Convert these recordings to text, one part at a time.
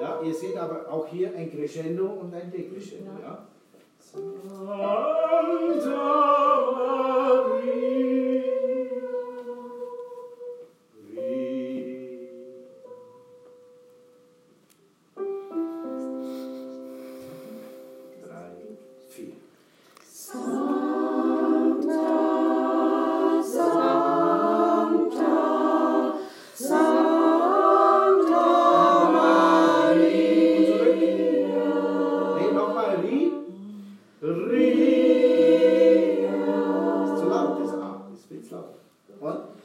Ja, ihr seht aber auch hier ein Crescendo und ein Decrescendo. Ja? Zu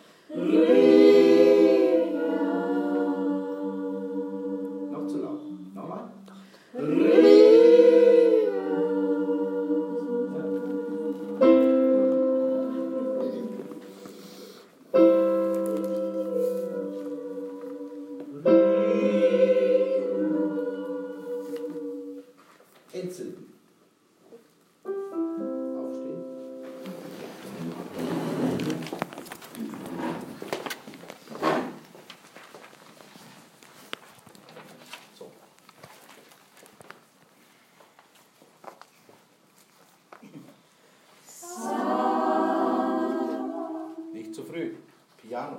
zu früh. Piano.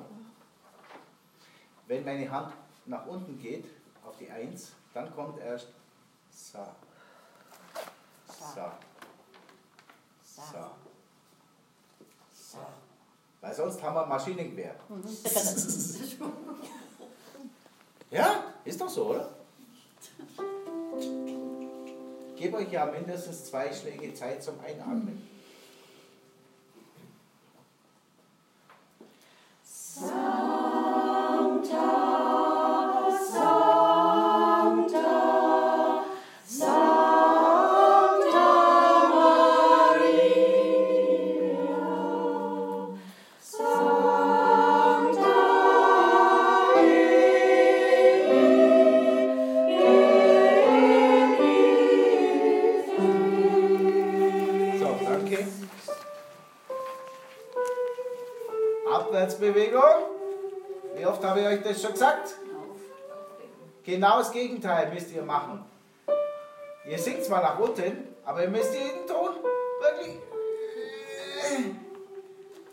Wenn meine Hand nach unten geht, auf die Eins, dann kommt erst Sa. Sa. Sa. Sa. Weil sonst haben wir Maschinengewehr. Ja, ist doch so, oder? Ich gebe euch ja mindestens zwei Schläge Zeit zum Einatmen. Abwärtsbewegung. Wie oft habe ich euch das schon gesagt? Genau das Gegenteil müsst ihr machen. Ihr singt zwar nach unten, aber ihr müsst jeden Ton wirklich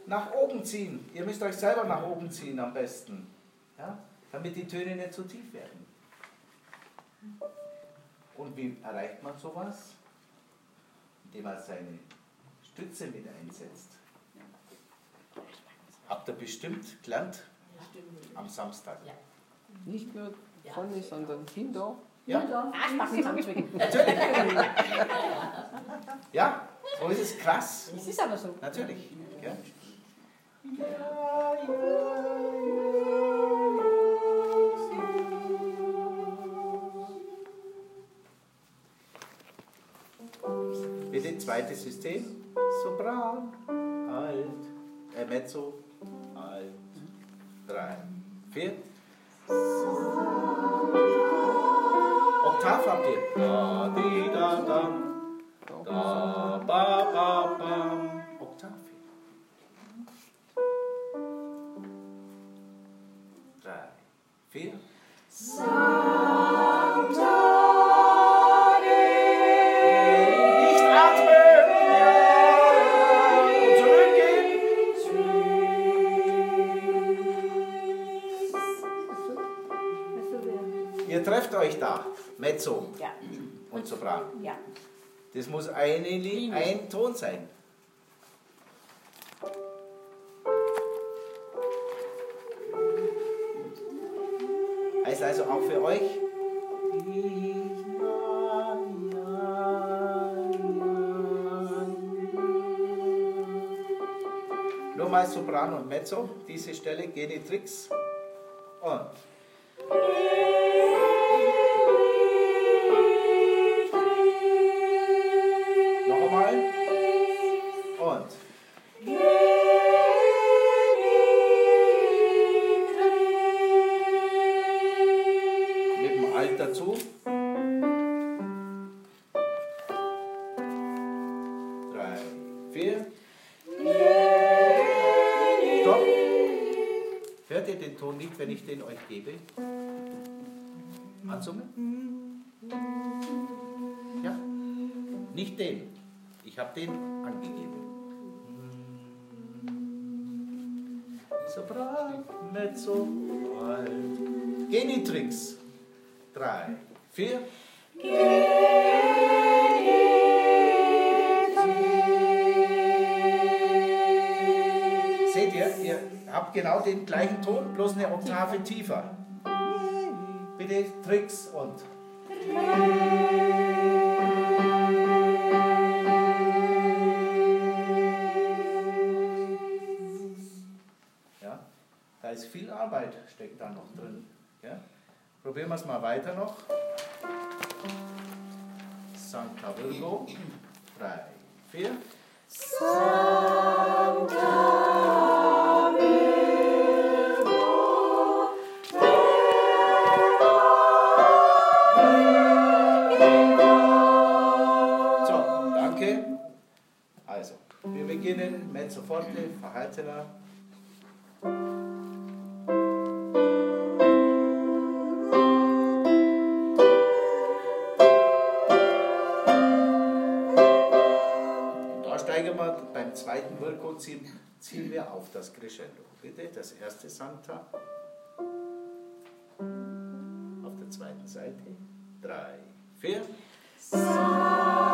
nach oben ziehen. Ihr müsst euch selber nach oben ziehen am besten. Ja? Damit die Töne nicht zu tief werden. Und wie erreicht man sowas? Indem man seine Stütze mit einsetzt. Habt ihr bestimmt gelernt am Samstag. Nicht nur vorne, sondern hinter. Ja? Zusammenschmecken. Natürlich. Ja, so ist es krass. Das ist aber so. Natürlich. Ja. Bitte zweites System. Sopran. Alt. Äh, Mezzo. Alt. Drei. Vier. Oktav habt ihr. Da, di, da, dam. Da, ba, ba, bam. Oktav. Drei, vier. Nicht Ihr trefft euch da. Mezzo Ja. und Sopran. Ja. Das muss eine ein Ton sein. Heißt also auch für euch. Nur mal Sopran und Mezzo, diese Stelle, Genitrix. Und. Kommt dazu. Drei, vier. Stopp. Hört ihr den Ton nicht, wenn ich den euch gebe? Ansummen? Ja? Nicht den. Ich habe den angegeben. Sopran, Mezzo, Alt. Genitrix. Drei, vier. Seht ihr, ihr habt genau den gleichen Ton, bloß eine Oktave tiefer. Bitte Tricks und. Ja, da ist viel Arbeit, steckt da noch drin. Probieren wir es mal weiter noch. Sancta Virgo. Drei, vier. So, danke. Also, wir beginnen Mezzo forte, verhaltener. Virgo ziehen, ziehen wir auf das Crescendo. Bitte, das erste Santa. Auf der zweiten Seite. Drei, vier. Oh.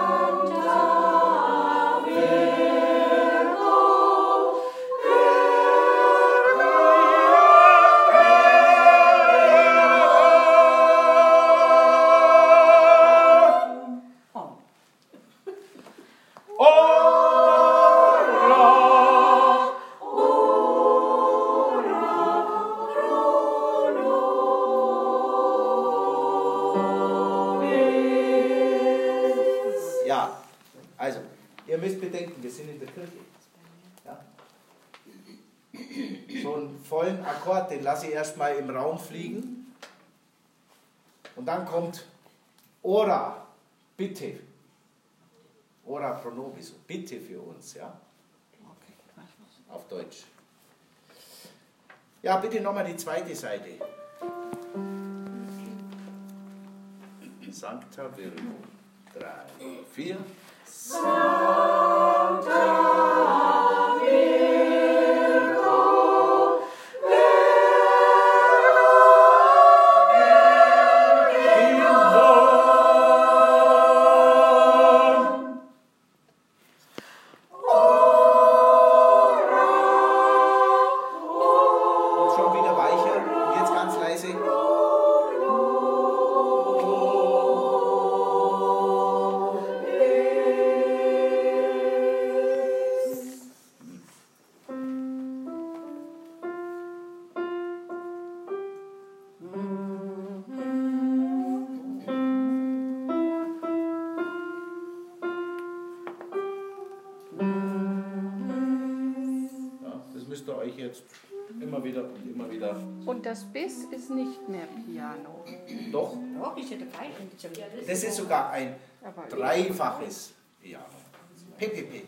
wir sind in der Kirche. Ja. So einen vollen Akkord, den lasse ich erstmal im Raum fliegen. Und dann kommt Ora, bitte. Ora pronobis, bitte für uns, ja. Auf Deutsch. Ja, bitte nochmal die zweite Seite. Sancta Virgo. 3, 4. Santa. Müsst ihr euch jetzt immer wieder und immer wieder. Und das Biss ist nicht mehr Piano. Doch, Doch, ich hätte keinen. das ist sogar ein dreifaches Piano. PPP.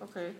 Okay.